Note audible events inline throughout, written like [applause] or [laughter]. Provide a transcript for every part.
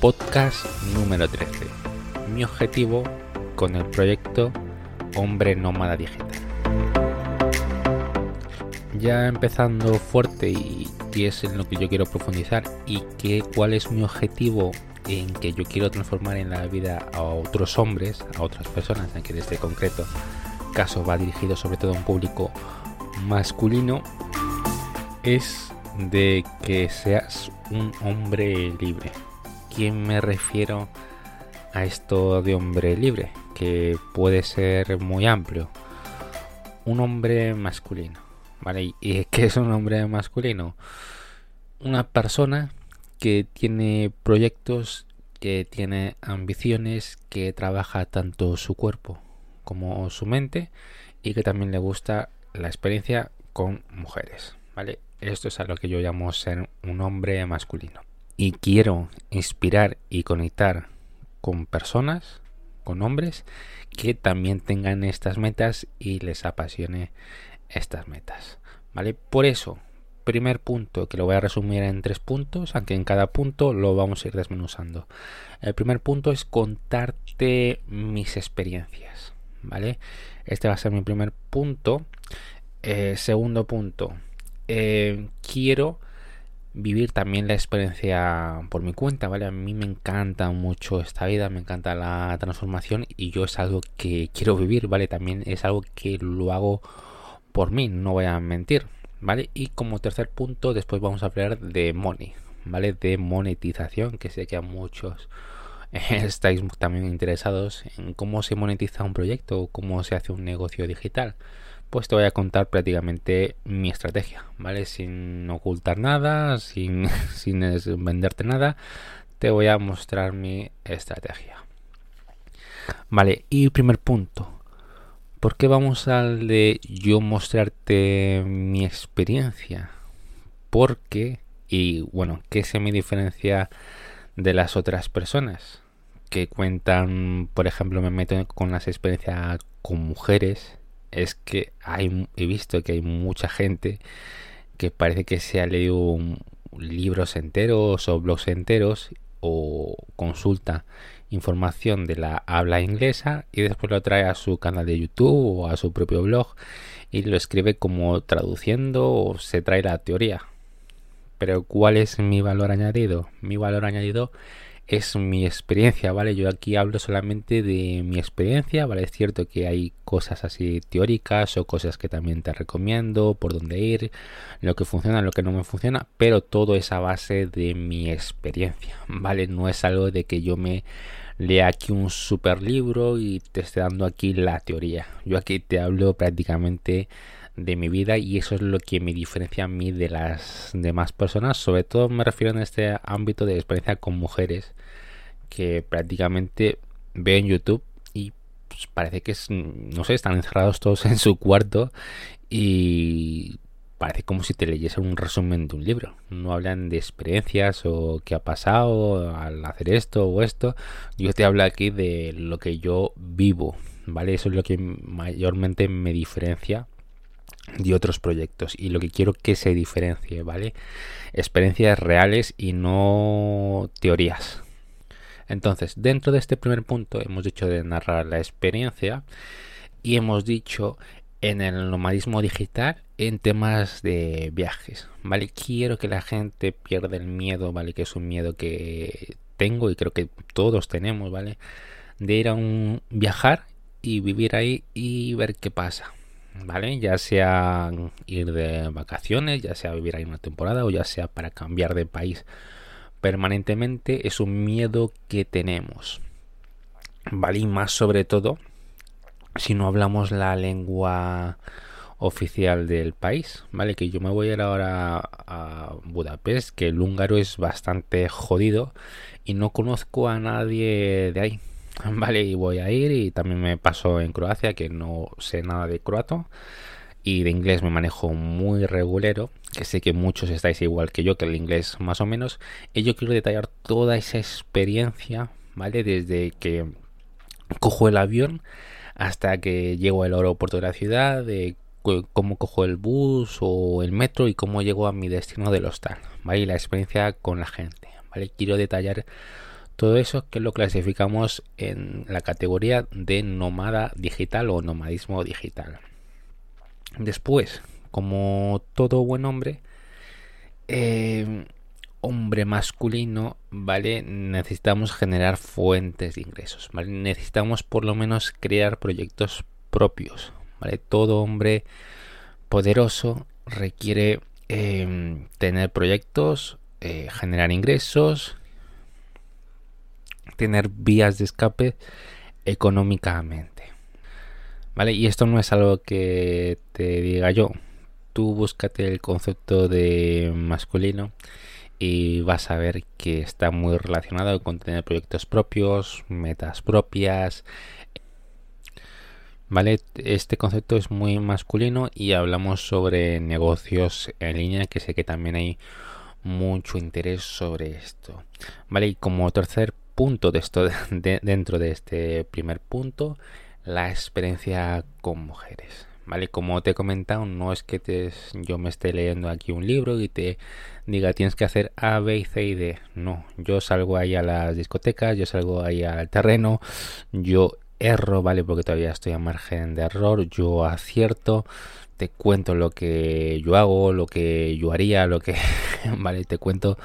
podcast número 13. Mi objetivo con el proyecto Hombre Nómada Digital. Ya empezando fuerte y, es en lo que yo quiero profundizar y que cuál es mi objetivo en que yo quiero transformar en la vida a otros hombres, a otras personas, en que en este concreto caso va dirigido sobre todo a un público masculino, es de que seas un hombre libre. ¿Quién me refiero a esto de hombre libre? Que puede ser muy amplio. Un hombre masculino. ¿Vale? ¿Y [laughs] qué es un hombre masculino? Una persona que tiene proyectos, que tiene ambiciones, que trabaja tanto su cuerpo como su mente y que también le gusta la experiencia con mujeres. ¿Vale? Esto es a lo que yo llamo ser un hombre masculino. Y quiero inspirar y conectar con personas, con hombres, que también tengan estas metas y les apasione estas metas. ¿Vale? Por eso, primer punto, que lo voy a resumir en tres puntos, aunque en cada punto lo vamos a ir desmenuzando. El primer punto es contarte mis experiencias. ¿Vale? Este va a ser mi primer punto. Eh, segundo punto, eh, quiero vivir también la experiencia por mi cuenta, ¿vale? A mí me encanta mucho esta vida, me encanta la transformación y yo es algo que quiero vivir, ¿vale? También es algo que lo hago por mí, no voy a mentir, ¿vale? Y como tercer punto, después vamos a hablar de money, ¿vale? De monetización, que sé que a muchos [laughs] estáis también interesados en cómo se monetiza un proyecto cómo se hace un negocio digital pues te voy a contar prácticamente mi estrategia, ¿vale? Sin ocultar nada, sin, [laughs] sin venderte nada, te voy a mostrar mi estrategia. Vale, y primer punto. ¿Por qué vamos al de yo mostrarte mi experiencia? Porque, y bueno, ¿qué se me diferencia de las otras personas? Que cuentan, por ejemplo, me meto con las experiencias con mujeres es que he visto que hay mucha gente que parece que se ha leído libros enteros o blogs enteros o consulta información de la habla inglesa y después lo trae a su canal de YouTube o a su propio blog y lo escribe como traduciendo o se trae la teoría. Pero ¿cuál es mi valor añadido? Mi valor añadido mi experiencia, ¿vale? Yo aquí hablo solamente de mi experiencia, ¿vale? Es cierto que hay cosas así teóricas o cosas que también te recomiendo, por dónde ir, lo que funciona, lo que no me funciona, pero todo es a base de mi experiencia, [laughs] ¿vale? No es algo de que yo me lea aquí un super libro y te esté dando aquí la teoría. Yo aquí te hablo prácticamente de mi vida y eso es lo que me diferencia a mí de las demás personas. Sobre todo me refiero en este ámbito de experiencia con mujeres que prácticamente veo en YouTube y pues, parece que es, no sé, están encerrados todos en su cuarto y parece como si te leyesen un resumen de un libro. No hablan de experiencias o qué ha pasado al hacer esto o esto. Yo te hablo aquí de lo que yo vivo, ¿vale? Eso es lo que mayormente me diferencia de otros proyectos y lo que quiero que se diferencie, ¿vale? Experiencias reales y no teorías. Entonces, dentro de este primer punto hemos dicho de narrar la experiencia y hemos dicho en el nomadismo digital en temas de viajes, ¿vale? Quiero que la gente pierda el miedo, ¿vale? Que es un miedo que tengo y creo que todos tenemos, ¿vale? De ir a un viajar y vivir ahí y ver qué pasa, ¿vale? Ya sea ir de vacaciones, ya sea vivir ahí una temporada o ya sea para cambiar de país permanentemente, es un miedo que tenemos, ¿vale? Y más sobre todo si no hablamos la lengua oficial del país, ¿vale? Que yo me voy a ir ahora a Budapest, que el húngaro es bastante jodido y no conozco a nadie de ahí, [laughs] Vale, y voy a ir y también me paso en Croacia que no sé nada de croato y de inglés me manejo muy regulero, que sé que muchos estáis igual que yo, que el inglés más o menos, y yo quiero detallar toda esa experiencia, ¿vale? Desde que cojo el avión hasta que llego al aeropuerto de la ciudad, de cómo cojo el bus o el metro y cómo llego a mi destino del hostal, ¿vale? Y la experiencia con la gente, ¿vale? Quiero detallar Todo eso que lo clasificamos en la categoría de nómada digital o nomadismo digital. Después, como todo buen hombre, eh, hombre masculino, ¿vale? Necesitamos generar fuentes de ingresos. Necesitamos por lo menos crear proyectos propios. Todo hombre poderoso requiere em, tener proyectos, eh, generar ingresos, tener vías de escape económicamente. ¿Vale? Y esto no es algo que te diga yo. Tú búscate el concepto de masculino y vas a ver que está muy relacionado con tener proyectos propios, metas propias. Vale, este concepto es muy masculino y hablamos sobre negocios en línea, que sé que también hay mucho interés sobre esto. Vale, y como tercer punto de esto [laughs] dentro de este primer punto, la experiencia con mujeres. Vale, como te he comentado, no es que te, yo me esté leyendo aquí un libro y te diga tienes que hacer A, B, C y D. No, yo salgo ahí a las discotecas, yo salgo ahí al terreno, yo erro, ¿vale? Porque todavía estoy a margen de error, yo acierto, te cuento lo que yo hago, lo que yo haría, lo que, [laughs] ¿vale? Te cuento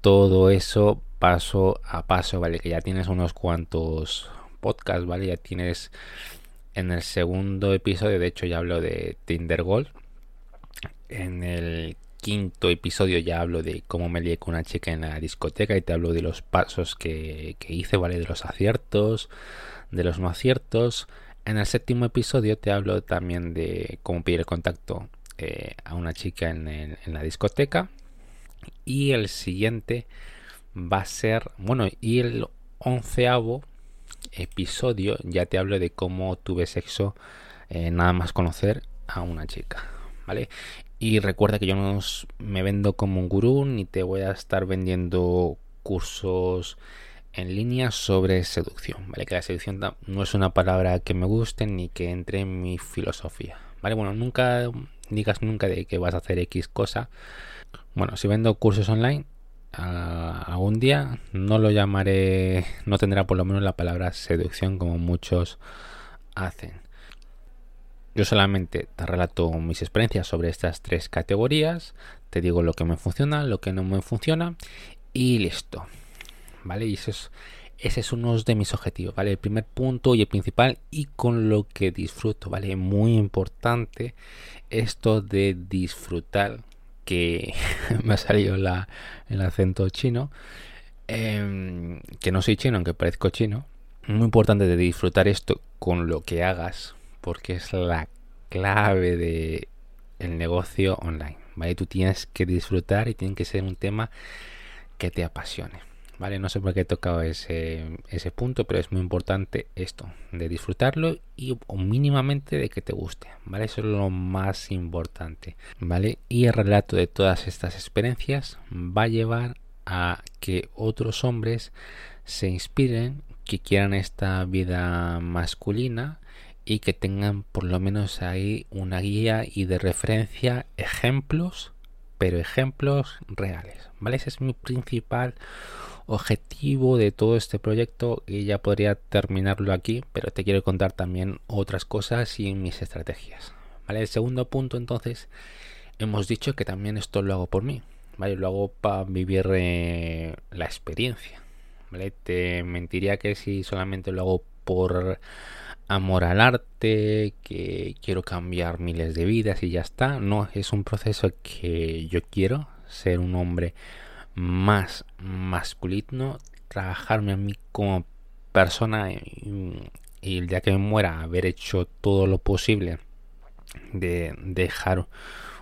todo eso paso a paso, ¿vale? Que ya tienes unos cuantos podcasts, ¿vale? Ya tienes en el segundo episodio, de hecho ya hablo de Tinder Gold. En el quinto episodio ya hablo de cómo me lié con una chica en la discoteca y te hablo de los pasos que, hice, ¿vale? De los aciertos, de los no aciertos. En el séptimo episodio te hablo también de cómo pedir el contacto eh, a una chica en, la discoteca. Y el siguiente va a ser, bueno, y el onceavo episodio ya te hablo de cómo tuve sexo eh, nada más conocer a una chica, ¿vale? Y recuerda que yo no me vendo como un gurú ni te voy a estar vendiendo cursos en línea sobre seducción, ¿vale? Que la seducción no es una palabra que me guste ni que entre en mi filosofía, ¿vale? Bueno, nunca digas nunca de que vas a hacer X cosa. Bueno, si vendo cursos online, algún día no lo llamaré, no tendrá por lo menos la palabra seducción como muchos hacen. Yo solamente te relato mis experiencias sobre estas tres categorías, te digo lo que me funciona, lo que no me funciona y listo. ¿Vale? Y eso es, ese es uno de mis objetivos, ¿vale? El primer punto y el principal y con lo que disfruto, ¿vale? Muy importante esto de disfrutar que [laughs] me ha salido el acento chino, em, que no soy chino, aunque parezco chino. Muy importante de disfrutar esto con lo que hagas, porque es la clave de negocio online. ¿vale? Tú tienes que disfrutar y tiene que ser un tema que te apasione. ¿Vale? No sé por qué he tocado ese, ese punto, pero es muy importante esto, de disfrutarlo y mínimamente de que te guste, ¿vale? Eso es lo más importante, ¿vale? Y el relato de todas estas experiencias va a llevar a que otros hombres se inspiren, que quieran esta vida masculina y que tengan por lo menos ahí una guía y de referencia ejemplos, pero ejemplos reales, ¿vale? Ese es mi principal objetivo de todo este proyecto y ya podría terminarlo aquí, pero te quiero contar también otras cosas y mis estrategias. ¿Vale? El segundo punto entonces, hemos dicho que también esto lo hago por mí, ¿vale? Lo hago para vivir eh, la experiencia, ¿vale? Te mentiría que si solamente lo hago por amor al arte, que quiero cambiar miles de vidas y ya está. No, es un proceso que yo quiero ser un hombre más masculino, trabajarme a mí como persona y, el día que me muera haber hecho todo lo posible de dejar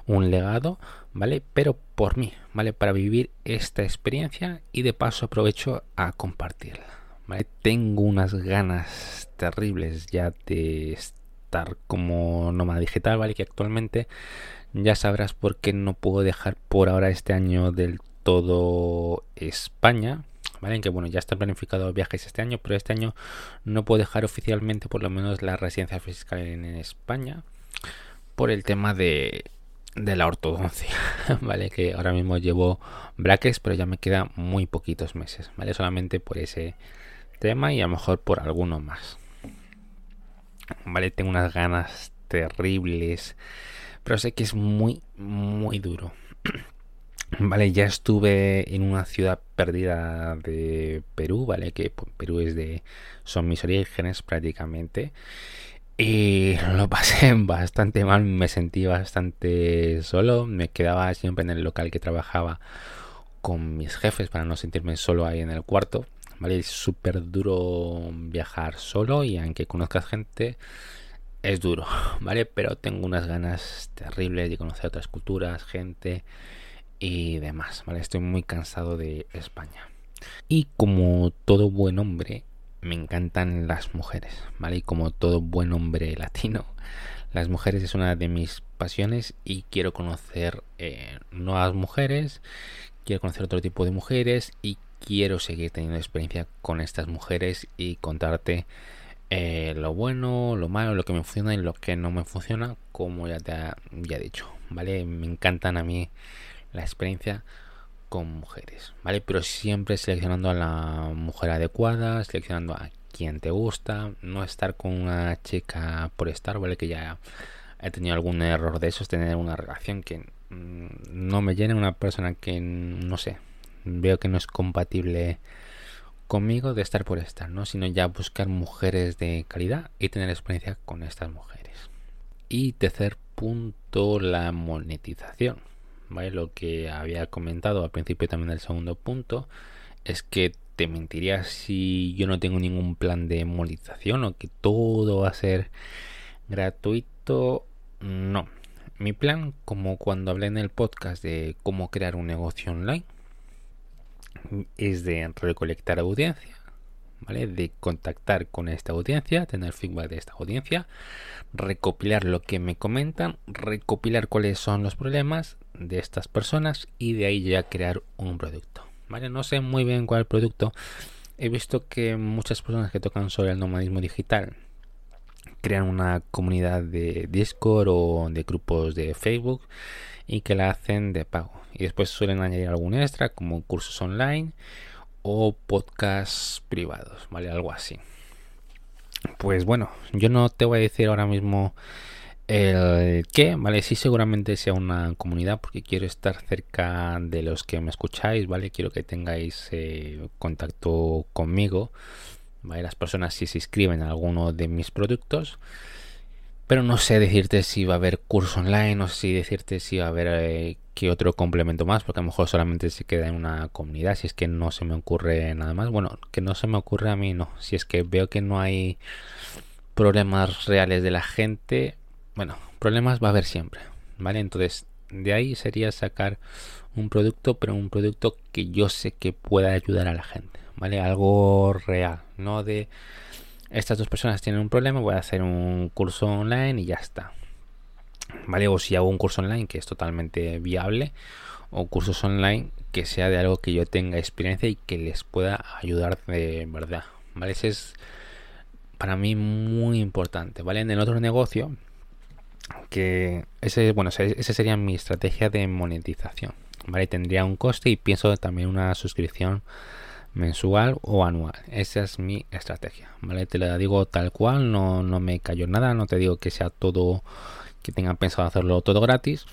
un legado, ¿vale? Pero por mí, ¿vale? Para vivir esta experiencia y de paso aprovecho a compartirla, ¿vale? Tengo unas ganas terribles ya de estar como nómada digital, ¿vale? Que actualmente ya sabrás por qué no puedo dejar por ahora este año del todo España. ¿Vale? Que bueno, ya están planificados viajes este año, pero este año no puedo dejar oficialmente por lo menos la residencia fiscal en España por el tema de de la ortodoncia, [laughs] ¿vale? Que ahora mismo llevo brackets, pero ya me quedan muy poquitos meses, ¿vale? Solamente por ese tema y a lo mejor por alguno más. ¿Vale? Tengo unas ganas terribles, pero sé que es muy, muy duro. [clears throat] Vale, ya estuve en una ciudad perdida de Perú, ¿vale? Que Perú es de... son mis orígenes prácticamente. Y lo pasé [laughs] bastante mal, me sentí bastante solo, me quedaba siempre en el local que trabajaba con mis jefes para no sentirme solo ahí en el cuarto. ¿Vale? Es súper duro viajar solo y aunque conozcas gente, es duro, [laughs] ¿vale? Pero tengo unas ganas terribles de conocer otras culturas, gente y demás, ¿vale? Estoy muy cansado de España. Y como todo buen hombre, me encantan las mujeres, ¿vale? Y como todo buen hombre latino, las mujeres es una de mis pasiones y quiero conocer eh, nuevas mujeres, quiero conocer otro tipo de mujeres y quiero seguir teniendo experiencia con estas mujeres y contarte eh, lo bueno, lo malo, lo que me funciona y lo que no me funciona, como ya te ya he dicho, ¿vale? Me encantan a mí la experiencia con mujeres, ¿vale? Pero siempre seleccionando a la mujer adecuada, seleccionando a quien te gusta, no estar con una chica por estar, ¿vale? Que ya he tenido algún error de esos, tener una relación que mm, no me llene, una persona que no sé, veo que no es compatible conmigo de estar por estar, ¿no? Sino ya buscar mujeres de calidad y tener experiencia con estas mujeres. Y tercer punto, la monetización. ¿Vale? Lo que había comentado al principio también del segundo punto es que te mentiría si yo no tengo ningún plan de monetización o que todo va a ser gratuito. No. Mi plan, como cuando hablé en el podcast de cómo crear un negocio online, es de recolectar audiencia, De contactar con esta audiencia, tener feedback de esta audiencia, recopilar lo que me comentan, recopilar cuáles son los problemas, de estas personas y de ahí ya crear un producto. ¿vale? No sé muy bien cuál producto. He visto que muchas personas que tocan sobre el nomadismo digital crean una comunidad de Discord o de grupos de Facebook y que la hacen de pago. Y después suelen añadir algún extra como cursos online o podcasts privados, ¿vale? Algo así. Pues bueno, yo no te voy a decir ahora mismo el que, ¿vale? Sí, seguramente sea una comunidad porque quiero estar cerca de los que me escucháis, ¿vale? Quiero que tengáis eh, contacto conmigo, ¿vale? Las personas si se inscriben a alguno de mis productos. Pero no sé decirte si va a haber curso online, sé si decirte si va a haber eh, qué otro complemento más, porque a lo mejor solamente se queda en una comunidad, si es que no se me ocurre nada más. Bueno, que no se me ocurre a mí, no. Si es que veo que no hay problemas reales de la gente, bueno, problemas va a haber siempre, ¿vale? Entonces, de ahí sería sacar un producto, pero un producto que yo sé que pueda ayudar a la gente, ¿vale? Algo real, no de estas dos personas tienen un problema, voy a hacer un curso online y ya está. ¿Vale? O si hago un curso online que es totalmente viable, o cursos online que sea de algo que yo tenga experiencia y que les pueda ayudar de verdad, ¿vale? Ese es para mí muy importante, ¿vale? En el otro negocio que ese, bueno, esa sería mi estrategia de monetización. ¿vale? Tendría un coste y pienso también una suscripción mensual o anual. Esa es mi estrategia. ¿vale? Te la digo tal cual, no, no me cayó nada, no te digo que sea todo, que tengan pensado hacerlo todo gratis.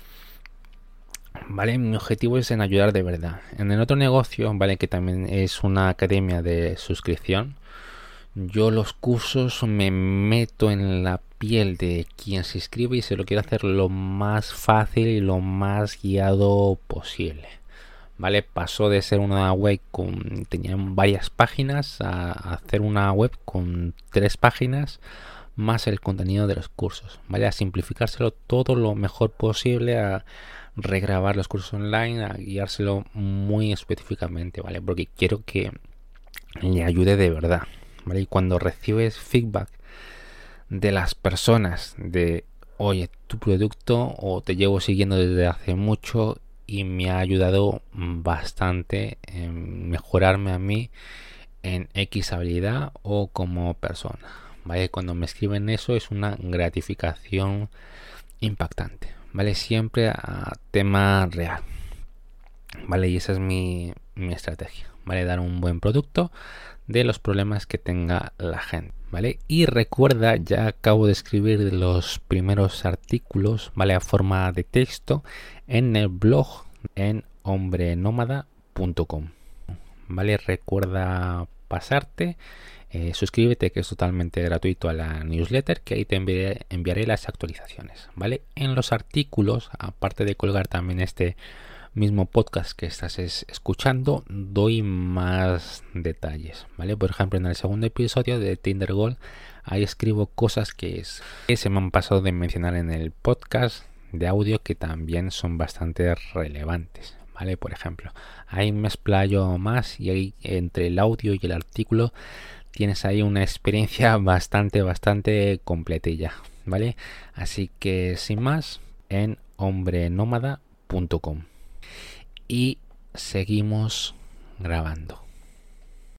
¿Vale? Mi objetivo es en ayudar de verdad. En el otro negocio, ¿vale? Que también es una academia de suscripción. Yo los cursos me meto en la piel de quien se inscribe y se lo quiero hacer lo más fácil y lo más guiado posible. ¿Vale? Pasó de ser una web con tenían varias páginas a hacer una web con tres páginas más el contenido de los cursos. ¿Vale? A simplificárselo todo lo mejor posible, a regrabar los cursos online, a guiárselo muy específicamente, ¿vale? Porque quiero que le ayude de verdad. ¿Vale? Y cuando recibes feedback de las personas de oye tu producto o te llevo siguiendo desde hace mucho y me ha ayudado bastante en mejorarme a mí en X habilidad o como persona. ¿Vale? Cuando me escriben eso es una gratificación impactante. ¿vale? Siempre a tema real, ¿vale? Y esa es mi, mi estrategia, ¿vale? Dar un buen producto de los problemas que tenga la gente, ¿vale? Y recuerda, ya acabo de escribir los primeros artículos, ¿vale? A forma de texto en el blog en hombrenómada.com, ¿vale? Recuerda pasarte, eh, suscríbete que es totalmente gratuito a la newsletter que ahí te enviaré, enviaré las actualizaciones, ¿vale? En los artículos, aparte de colgar también este mismo podcast que estás escuchando, doy más detalles, ¿vale? Por ejemplo, en el segundo episodio de Tinder Gold, ahí escribo cosas que, es, que se me han pasado de mencionar en el podcast de audio que también son bastante relevantes, ¿vale? Por ejemplo, ahí me explayo más y ahí entre el audio y el artículo tienes ahí una experiencia [laughs] bastante, bastante completilla, ¿vale? Así que sin más, en hombrenómada.com y seguimos grabando.